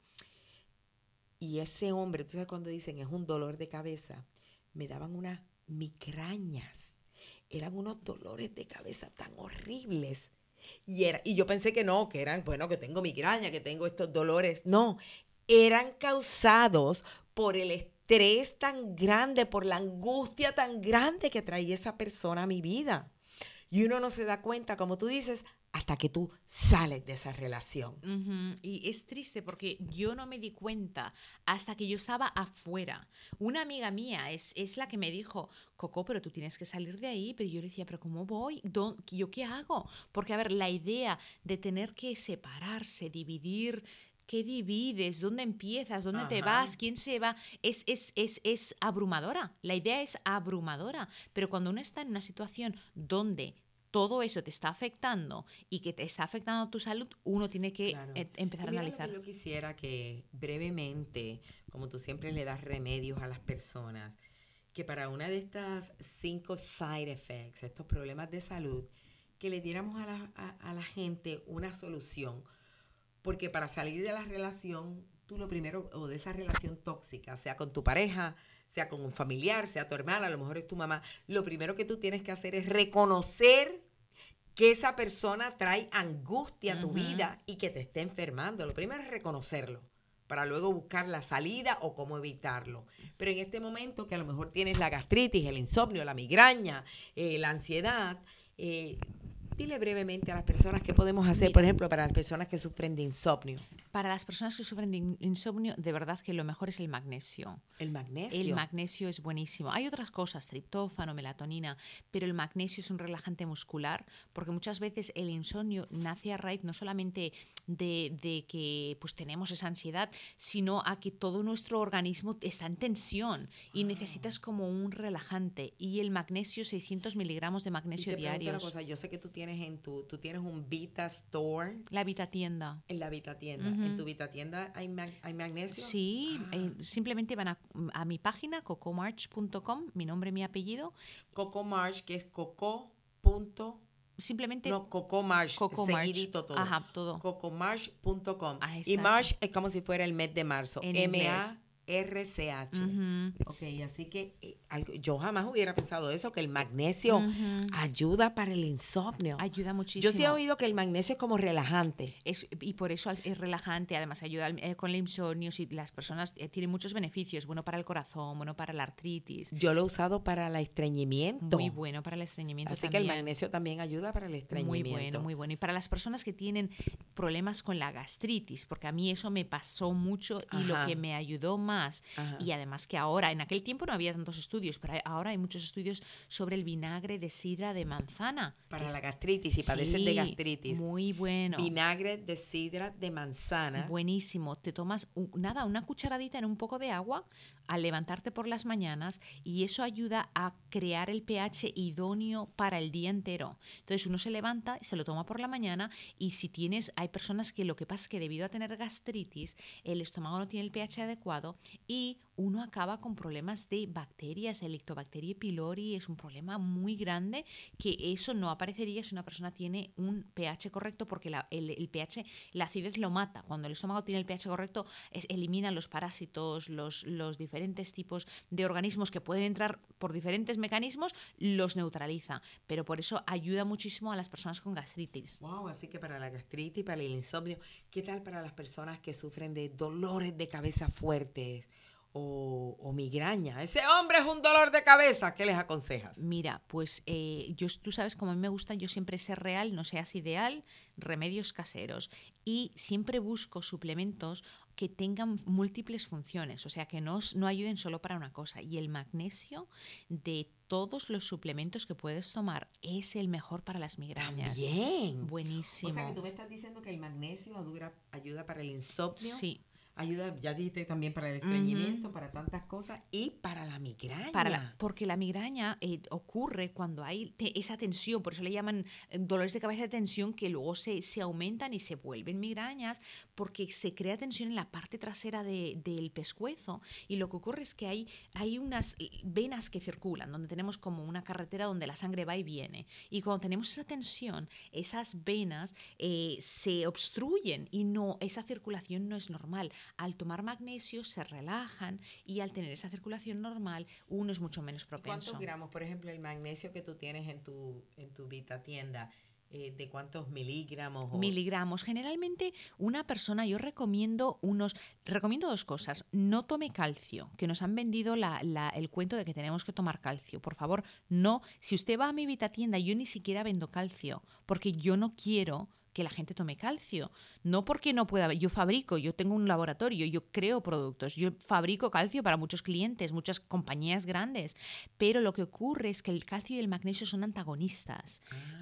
Speaker 2: Y ese hombre, tú sabes cuando dicen es un dolor de cabeza, me daban unas migrañas. Eran unos dolores de cabeza tan horribles. Y, era, y yo pensé que no, que eran, bueno, que tengo migraña, que tengo estos dolores. No, eran causados por el estrés tan grande, por la angustia tan grande que traía esa persona a mi vida. Y uno no se da cuenta, como tú dices, hasta que tú sales de esa relación.
Speaker 3: Y es triste porque yo no me di cuenta hasta que yo estaba afuera. Una amiga mía es, es la que me dijo, Coco, pero tú tienes que salir de ahí. Pero yo le decía, pero ¿cómo voy? ¿Yo qué hago? Porque, a ver, la idea de tener que separarse, dividir ¿Qué divides? ¿Dónde empiezas? ¿Dónde te vas? ¿Quién se va? Es, es, es, es abrumadora. La idea es abrumadora. Pero cuando uno está en una situación donde todo eso te está afectando y que te está afectando tu salud, uno tiene que e, empezar a analizar.
Speaker 2: yo quisiera que brevemente, como tú siempre le das remedios a las personas, que para una de estas cinco side effects, estos problemas de salud, que le diéramos a la, a la gente una solución. Porque para salir de la relación, tú lo primero, o de esa relación tóxica, sea con tu pareja, sea con un familiar, sea tu hermana, a lo mejor es tu mamá, lo primero que tú tienes que hacer es reconocer que esa persona trae angustia a tu vida y que te esté enfermando. Lo primero es reconocerlo para luego buscar la salida o cómo evitarlo. Pero en este momento que a lo mejor tienes la gastritis, el insomnio, la migraña, eh, la ansiedad, eh, dile brevemente a las personas qué podemos hacer, por ejemplo, para las personas que sufren de insomnio.
Speaker 3: Para las personas que sufren de insomnio, de verdad que lo mejor es el magnesio.
Speaker 2: El magnesio.
Speaker 3: El magnesio es buenísimo. Hay otras cosas, triptófano, melatonina, pero el magnesio es un relajante muscular porque muchas veces el insomnio nace a raíz no solamente de, que pues tenemos esa ansiedad, sino a que todo nuestro organismo está en tensión y ah. necesitas como un relajante. Y el magnesio, 600 miligramos de magnesio diario.
Speaker 2: yo sé que tú tienes en tu, tú tienes un Vita Store.
Speaker 3: La Vita Tienda.
Speaker 2: En la Vita Tienda. ¿En tu Vita Tienda hay, hay magnesio?
Speaker 3: Sí, ah. eh, simplemente van a, mi página, cocomarch.com, mi nombre mi apellido.
Speaker 2: Cocomarch, que es coco.
Speaker 3: Simplemente.
Speaker 2: No, Cocomarch, Coco seguidito todo. Ajá, todo. Ah, y March es como si fuera el mes de marzo. M-A. RCH. Ok, así que eh, yo jamás hubiera pensado eso, que el magnesio ayuda para el insomnio.
Speaker 3: Ayuda muchísimo.
Speaker 2: Yo sí he oído que el magnesio es como relajante.
Speaker 3: Es, y por eso es relajante, además ayuda eh, con el insomnio. Si las personas eh, tienen muchos beneficios, bueno para el corazón, bueno para la artritis.
Speaker 2: Yo lo he usado para el estreñimiento.
Speaker 3: Muy bueno para el estreñimiento.
Speaker 2: Así que el magnesio también ayuda para el estreñimiento.
Speaker 3: Muy bueno, muy bueno. Y para las personas que tienen problemas con la gastritis, porque a mí eso me pasó mucho y lo que me ayudó más y además que ahora, en aquel tiempo no había tantos estudios, pero ahora hay muchos estudios sobre el vinagre de sidra de manzana.
Speaker 2: Para la gastritis, y padecen de gastritis.
Speaker 3: Muy bueno.
Speaker 2: Vinagre de sidra de manzana.
Speaker 3: Buenísimo. Te tomas, nada, una cucharadita en un poco de agua al levantarte por las mañanas y eso ayuda a crear el pH idóneo para el día entero. Entonces uno se levanta y se lo toma por la mañana y si tienes, hay personas que lo que pasa es que debido a tener gastritis, el estómago no tiene el pH adecuado y uno acaba con problemas de bacterias. El Lactobacteria pylori es un problema muy grande que eso no aparecería si una persona tiene un pH correcto porque el, pH, la acidez lo mata. Cuando el estómago tiene el pH correcto, elimina los parásitos, los, los diferentes tipos de organismos que pueden entrar por diferentes mecanismos, los neutraliza. Pero por eso ayuda muchísimo a las personas con gastritis.
Speaker 2: Wow, así que para la gastritis, para el insomnio, ¿qué tal para las personas que sufren de dolores de cabeza fuertes? o, migraña. Ese hombre es un dolor de cabeza. ¿Qué les aconsejas?
Speaker 3: Mira, pues eh, yo, tú sabes cómo a mí me gusta, yo siempre ser real, no seas ideal, remedios caseros. Y siempre busco suplementos que tengan múltiples funciones, o sea, que no, no ayuden solo para una cosa. Y el magnesio de todos los suplementos que puedes tomar es el mejor para las migrañas.
Speaker 2: Bien.
Speaker 3: Buenísimo. O
Speaker 2: sea, que tú me estás diciendo que el magnesio ayuda para el insomnio.
Speaker 3: Sí
Speaker 2: ayuda, ya dijiste también para el estreñimiento, para tantas cosas y para la migraña.
Speaker 3: Para porque la migraña eh, ocurre cuando hay esa tensión, por eso le llaman eh, dolores de cabeza de tensión que luego se, se aumentan y se vuelven migrañas porque se crea tensión en la parte trasera del pescuezo y lo que ocurre es que hay, hay unas venas que circulan, donde tenemos como una carretera donde la sangre va y viene. Y cuando tenemos esa tensión, esas venas eh, se obstruyen y no, esa circulación no es normal al tomar magnesio se relajan y al tener esa circulación normal uno es mucho menos propenso.
Speaker 2: ¿Cuántos gramos, por ejemplo, el magnesio que tú tienes en tu, en tu Vita tienda? Eh, ¿De cuántos miligramos?
Speaker 3: Miligramos. Generalmente una persona, yo recomiendo unos, recomiendo dos cosas. No tome calcio, que nos han vendido el cuento de que tenemos que tomar calcio. Por favor, no. Si usted va a mi Vita tienda, yo ni siquiera vendo calcio, porque yo no quiero que la gente tome calcio. No porque no pueda, yo fabrico, yo tengo un laboratorio, yo creo productos, yo fabrico calcio para muchos clientes, muchas compañías grandes, pero lo que ocurre es que el calcio y el magnesio son antagonistas.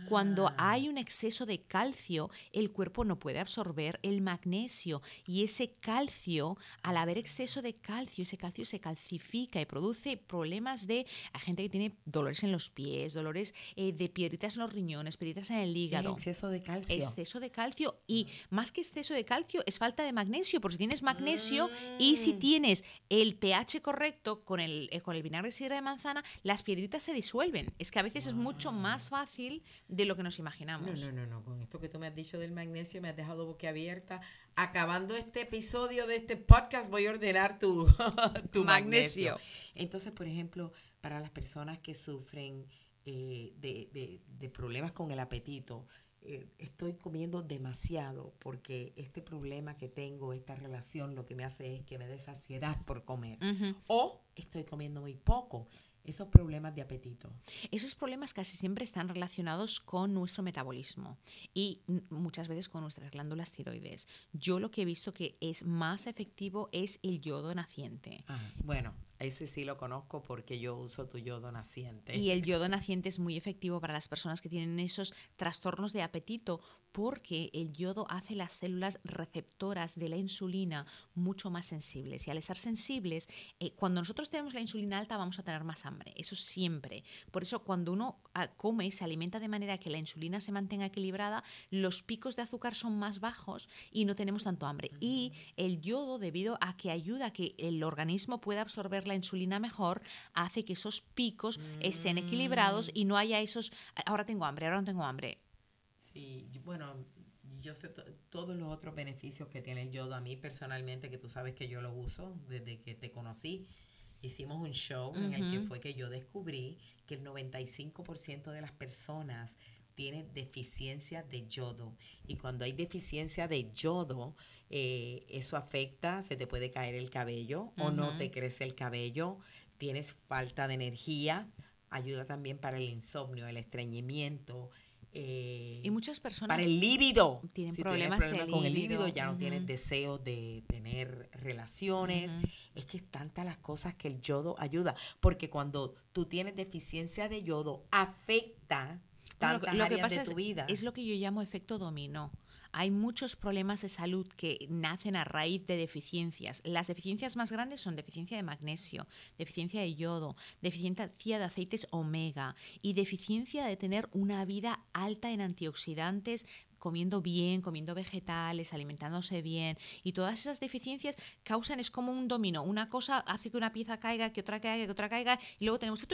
Speaker 3: Cuando ah. hay un exceso de calcio, el cuerpo no puede absorber el magnesio y ese calcio, al haber exceso de calcio, ese calcio se calcifica y produce problemas de gente que tiene dolores en los pies, dolores eh, de piedritas en los riñones, piedritas en el hígado.
Speaker 2: exceso de calcio.
Speaker 3: Exceso de calcio y más que exceso de calcio es falta de magnesio, por si tienes magnesio y si mm. tienes el pH correcto con el, eh, con el vinagre de sidra de manzana, las piedritas se disuelven. Es que a veces es mucho más fácil de lo que nos imaginamos.
Speaker 2: No, no, no, no. Con esto que tú me has dicho del magnesio me has dejado boquiabierta. Acabando este episodio de este podcast voy a ordenar tu, tu magnesio. Entonces, por ejemplo, para las personas que sufren eh, de, de problemas con el apetito, eh, estoy comiendo demasiado porque este problema que tengo, esta relación, lo que me hace es que me dé saciedad por comer. O estoy comiendo muy poco esos problemas de apetito?
Speaker 3: Esos problemas casi siempre están relacionados con nuestro metabolismo y muchas veces con nuestras glándulas tiroides. Yo lo que he visto que es más efectivo es el yodo naciente.
Speaker 2: Ah, bueno, ese sí lo conozco porque yo uso tu yodo naciente.
Speaker 3: Y el yodo naciente es muy efectivo para las personas que tienen esos trastornos de apetito porque el yodo hace las células receptoras de la insulina mucho más sensibles. Y al estar sensibles, eh, cuando nosotros tenemos la insulina alta vamos a tener más hambre. Eso siempre. Por eso cuando uno ah, come y se alimenta de manera que la insulina se mantenga equilibrada, los picos de azúcar son más bajos y no tenemos tanto hambre. Y el yodo, debido a que ayuda a que el organismo pueda absorber la insulina mejor, hace que esos picos estén equilibrados y no haya esos, ahora tengo hambre, ahora no tengo hambre
Speaker 2: Sí, bueno, yo sé todos los otros beneficios que tiene el yodo a mí personalmente, que tú sabes que yo lo uso desde que te conocí. Hicimos un show en el que fue que yo descubrí que el 95% de las personas tienen deficiencia de yodo. Y cuando hay deficiencia de yodo, eh, eso afecta, se te puede caer el cabello o no te crece el cabello, tienes falta de energía, ayuda también para el insomnio, el estreñimiento,
Speaker 3: eh, y muchas personas
Speaker 2: para el líbido.
Speaker 3: tienen problemas,
Speaker 2: con el líbido, ya no tienen deseo de tener relaciones. Es que es tantas las cosas que el yodo ayuda, porque cuando tú tienes deficiencia de yodo afecta tantas lo, áreas de tu vida.
Speaker 3: Es lo que yo llamo efecto dominó hay muchos problemas de salud que nacen a raíz de deficiencias. Las deficiencias más grandes son deficiencia de magnesio, deficiencia de yodo, deficiencia de aceites omega y deficiencia de tener una vida alta en antioxidantes, comiendo bien, comiendo vegetales, alimentándose bien, y todas esas deficiencias causan, es como un dominó, una cosa hace que una pieza caiga, que otra caiga, que otra caiga, y luego tenemos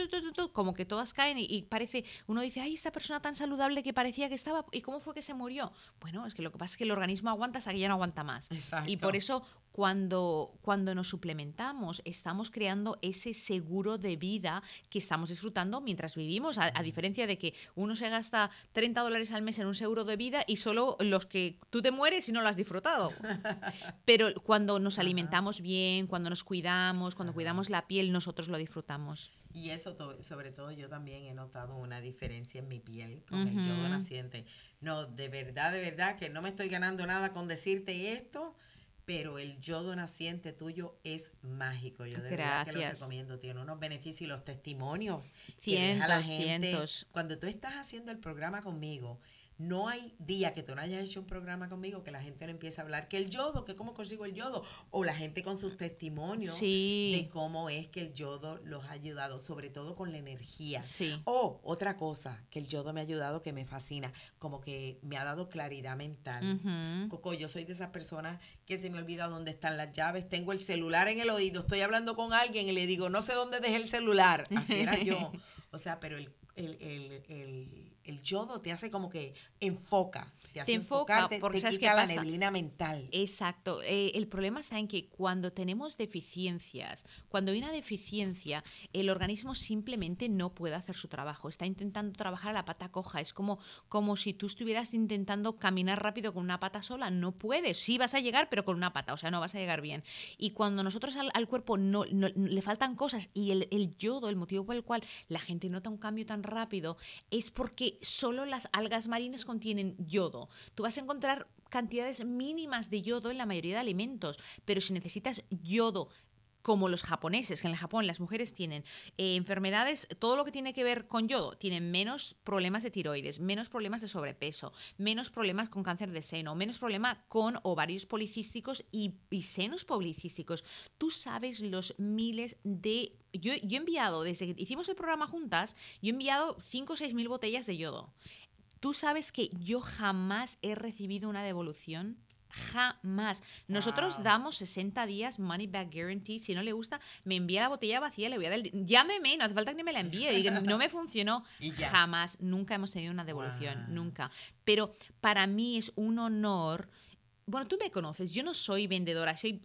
Speaker 3: como que todas caen y, parece, uno dice, ay, esta persona tan saludable que parecía que estaba, ¿y cómo fue que se murió? Bueno, es que lo que pasa es que el organismo aguanta hasta que ya no aguanta más. Y por eso cuando, cuando nos suplementamos, estamos creando ese seguro de vida que estamos disfrutando mientras vivimos, a, diferencia de que uno se gasta 30 dólares al mes en un seguro de vida y solo los que tú te mueres y no lo has disfrutado. Pero cuando nos alimentamos bien, cuando nos cuidamos, cuando cuidamos la piel, nosotros lo disfrutamos.
Speaker 2: Y eso, sobre todo, yo también he notado una diferencia en mi piel con el yodo naciente. No, de verdad, de verdad, que no me estoy ganando nada con decirte esto pero el yodo naciente tuyo es mágico. Yo de verdad que lo recomiendo. Tiene unos beneficios y los testimonios.
Speaker 3: Cientos, cientos.
Speaker 2: Cuando tú estás haciendo el programa conmigo no hay día que tú no hayas hecho un programa conmigo que la gente no empiece a hablar que el yodo, que cómo consigo el yodo, o la gente con sus testimonios de cómo es que el yodo los ha ayudado, sobre todo con la energía. O otra cosa que el yodo me ha ayudado que me fascina, como que me ha dado claridad mental. Coco, yo soy de esas personas que se me olvida dónde están las llaves, tengo el celular en el oído, estoy hablando con alguien y le digo, no sé dónde dejé el celular. Así era yo. O sea, pero el el, el, el, el, yodo te hace como que enfoca, te hace
Speaker 3: enfoca porque
Speaker 2: te quita la neblina mental.
Speaker 3: Exacto. Eh, el problema está en que cuando tenemos deficiencias, cuando hay una deficiencia, el organismo simplemente no puede hacer su trabajo. Está intentando trabajar a la pata coja. Es como, como si tú estuvieras intentando caminar rápido con una pata sola. No puedes. Sí vas a llegar, pero con una pata. O sea, no vas a llegar bien. Y cuando nosotros al, cuerpo no, le faltan cosas y el, el yodo, el motivo por el cual la gente nota un cambio tan rápido es porque solo las algas marinas contienen yodo. Tú vas a encontrar cantidades mínimas de yodo en la mayoría de alimentos, pero si necesitas yodo como los japoneses, que en el Japón las mujeres tienen eh, enfermedades, todo lo que tiene que ver con yodo, tienen menos problemas de tiroides, menos problemas de sobrepeso, menos problemas con cáncer de seno, menos problemas con ovarios policísticos y, senos policísticos. Tú sabes los miles de... Yo, yo he enviado, desde que hicimos el programa juntas, yo he enviado 5 o 6 mil botellas de yodo. Tú sabes que yo jamás he recibido una devolución Jamás. Nosotros damos 60 días money back guarantee. Si no le gusta, me envía la botella vacía, le voy a dar. Llámeme, no hace falta que me la envíe. Y no me funcionó. Jamás. Nunca hemos tenido una devolución. Nunca. Pero para mí es un honor. Bueno, tú me conoces, yo no soy vendedora, soy,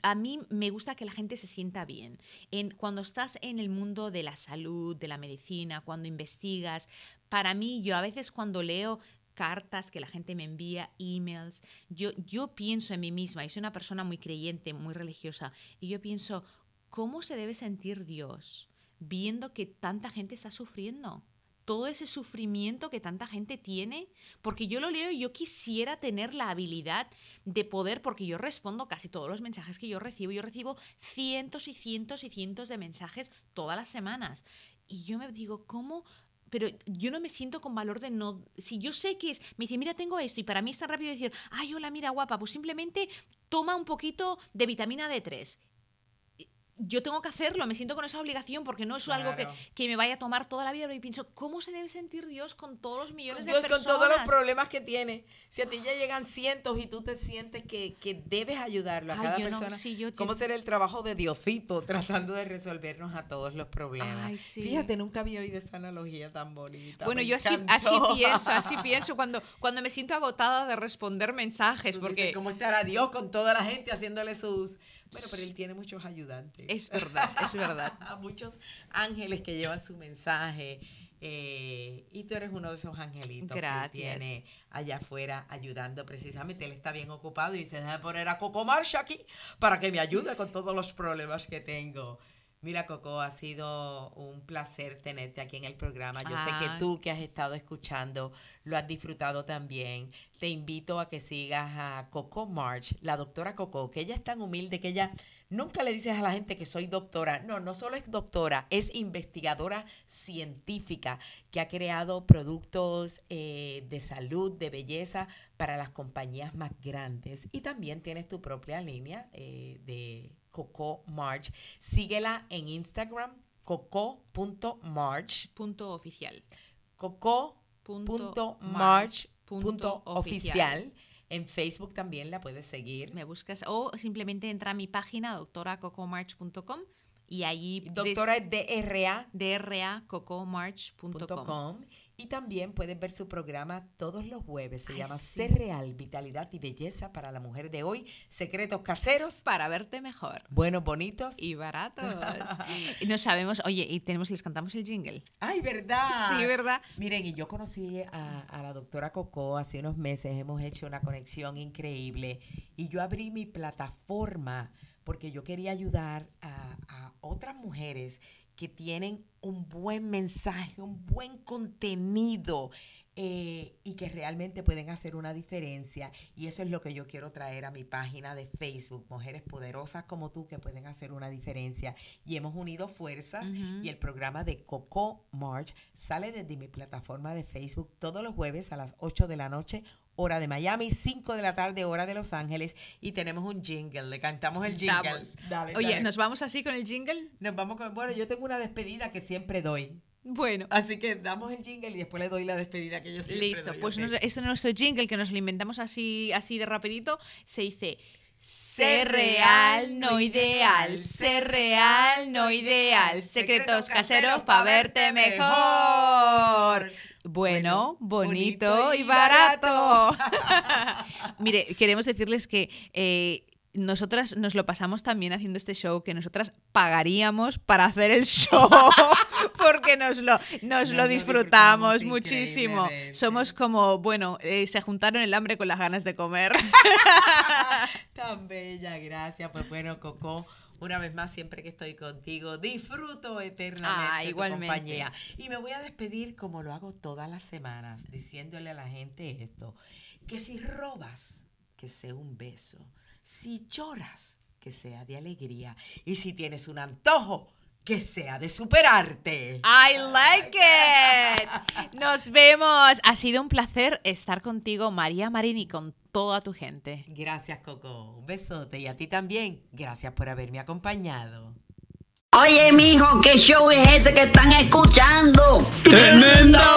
Speaker 3: a mí me gusta que la gente se sienta bien. En, cuando estás en el mundo de la salud, de la medicina, cuando investigas, para mí, yo a veces cuando leo cartas que la gente me envía, emails. Yo, yo pienso en mí misma, y soy una persona muy creyente, muy religiosa, y yo pienso, ¿cómo se debe sentir Dios viendo que tanta gente está sufriendo? todo ese sufrimiento que tanta gente tiene, porque yo lo leo y yo quisiera tener la habilidad de poder, porque yo respondo casi todos los mensajes que yo recibo, yo recibo cientos y cientos y cientos de mensajes todas las semanas. Y yo me digo, ¿cómo pero yo no me siento con valor de no. Si yo sé que es. Me dice, mira, tengo esto, y para mí es tan rápido decir, ay, hola, mira, guapa, pues simplemente toma un poquito de vitamina D3. Yo tengo que hacerlo, me siento con esa obligación porque no es algo que, que me vaya a tomar toda la vida. Yo pienso, ¿cómo se debe sentir Dios con todos los millones
Speaker 2: Dios,
Speaker 3: de
Speaker 2: con
Speaker 3: personas?
Speaker 2: todos los problemas que tiene. Si a ti ya llegan cientos y tú te sientes que, que debes ayudarlo a
Speaker 3: Ay,
Speaker 2: cada
Speaker 3: yo no,
Speaker 2: persona,
Speaker 3: sí, yo-
Speaker 2: ¿cómo
Speaker 3: yo-
Speaker 2: será el trabajo de Diosito tratando de resolvernos a todos los problemas?
Speaker 3: Ay, sí.
Speaker 2: Fíjate, nunca había oído esa analogía tan bonita.
Speaker 3: Bueno,
Speaker 2: me
Speaker 3: yo así, pienso, así pienso cuando, cuando me siento agotada de responder mensajes,
Speaker 2: Tú
Speaker 3: porque
Speaker 2: dices, ¿Cómo estará Dios con toda la gente haciéndole sus... Bueno, pero él tiene muchos ayudantes.
Speaker 3: es verdad, es verdad.
Speaker 2: muchos ángeles que llevan su mensaje. eh, y tú eres uno de esos angelitos que él tiene allá afuera ayudando precisamente. Él está bien ocupado y dice, déjame poner a Coco Marsh aquí para que me ayude con todos los problemas que tengo. Mira, Coco, ha sido un placer tenerte aquí en el programa. Yo sé que
Speaker 3: Ay.
Speaker 2: tú que has estado escuchando lo has disfrutado también. Te invito a que sigas a Coco March, la doctora Coco, que ella es tan humilde que ella nunca le dices a la gente que soy doctora. No, no solo es doctora, es investigadora científica que ha creado productos eh, de salud, de belleza para las compañías más grandes. Y también tienes tu propia línea eh, de Coco March. Síguela en Instagram, coco.march,
Speaker 3: Punto oficial.
Speaker 2: coco.march.oficial. En Facebook también la puedes seguir.
Speaker 3: Me buscas o simplemente entra a mi página doctoracocomarch.com y allí
Speaker 2: Doctora DRA.
Speaker 3: dracocomarch.com.
Speaker 2: y también puedes ver su programa todos los jueves. Se
Speaker 3: Ay,
Speaker 2: llama
Speaker 3: sí.
Speaker 2: Ser Real, Vitalidad y Belleza para la Mujer de Hoy. Secretos caseros,
Speaker 3: Para verte mejor.
Speaker 2: buenos, bonitos.
Speaker 3: Y baratos. Y no sabemos, oye, y tenemos, les cantamos el jingle.
Speaker 2: ¡Ay, verdad!
Speaker 3: Sí, ¿verdad?
Speaker 2: Miren, y yo conocí a, a la doctora Coco hace unos meses, hemos hecho una conexión increíble y yo abrí mi plataforma porque yo quería ayudar a, a otras mujeres que tienen un buen mensaje, un buen contenido eh, y que realmente pueden hacer una diferencia. Y eso es lo que yo quiero traer a mi página de Facebook, Mujeres Poderosas como tú que pueden hacer una diferencia. Y hemos unido fuerzas y el programa de Coco March sale desde mi plataforma de Facebook todos los jueves a las 8 de la noche, hora de Miami, 5 de la tarde, hora de Los Ángeles. Y tenemos un jingle, le cantamos el jingle.
Speaker 3: Damos.
Speaker 2: Dale,
Speaker 3: Oye,
Speaker 2: dale.
Speaker 3: ¿nos vamos así con el jingle?
Speaker 2: Nos vamos con. Bueno, yo tengo una despedida que siempre doy.
Speaker 3: Bueno.
Speaker 2: Así que damos el jingle y después le doy la despedida que yo siempre
Speaker 3: Listo,
Speaker 2: doy,
Speaker 3: pues nos- este es nuestro jingle que nos lo inventamos así, así de rapidito. Se dice,
Speaker 2: Ser
Speaker 3: ser real, no ideal, ser real, no ideal, secretos caseros para verte mejor. Bueno, bonito y barato. Mire, queremos decirles que eh, nosotras nos lo pasamos también haciendo este show, que nosotras pagaríamos para hacer el show, porque nos lo, nos
Speaker 2: Nos
Speaker 3: lo disfrutamos muchísimo. Somos como, bueno, eh, se juntaron el hambre con las ganas de comer.
Speaker 2: Tan bella, gracias. Pues bueno, Coco, una vez más, siempre que estoy contigo, disfruto eternamente
Speaker 3: Ah,
Speaker 2: tu compañía. Y me voy a despedir como lo hago todas las semanas, diciéndole a la gente esto, que si robas, que sea un beso. Si lloras, que sea de alegría. Y si tienes un antojo, que sea de superarte.
Speaker 3: I like it. Nos vemos. Ha sido un placer estar contigo, María Marín, y con toda tu gente.
Speaker 2: Gracias, Coco. Un besote. Y a ti también. Gracias por haberme acompañado.
Speaker 4: Oye, mijo, ¿qué show es ese que están escuchando?
Speaker 5: ¡Tremenda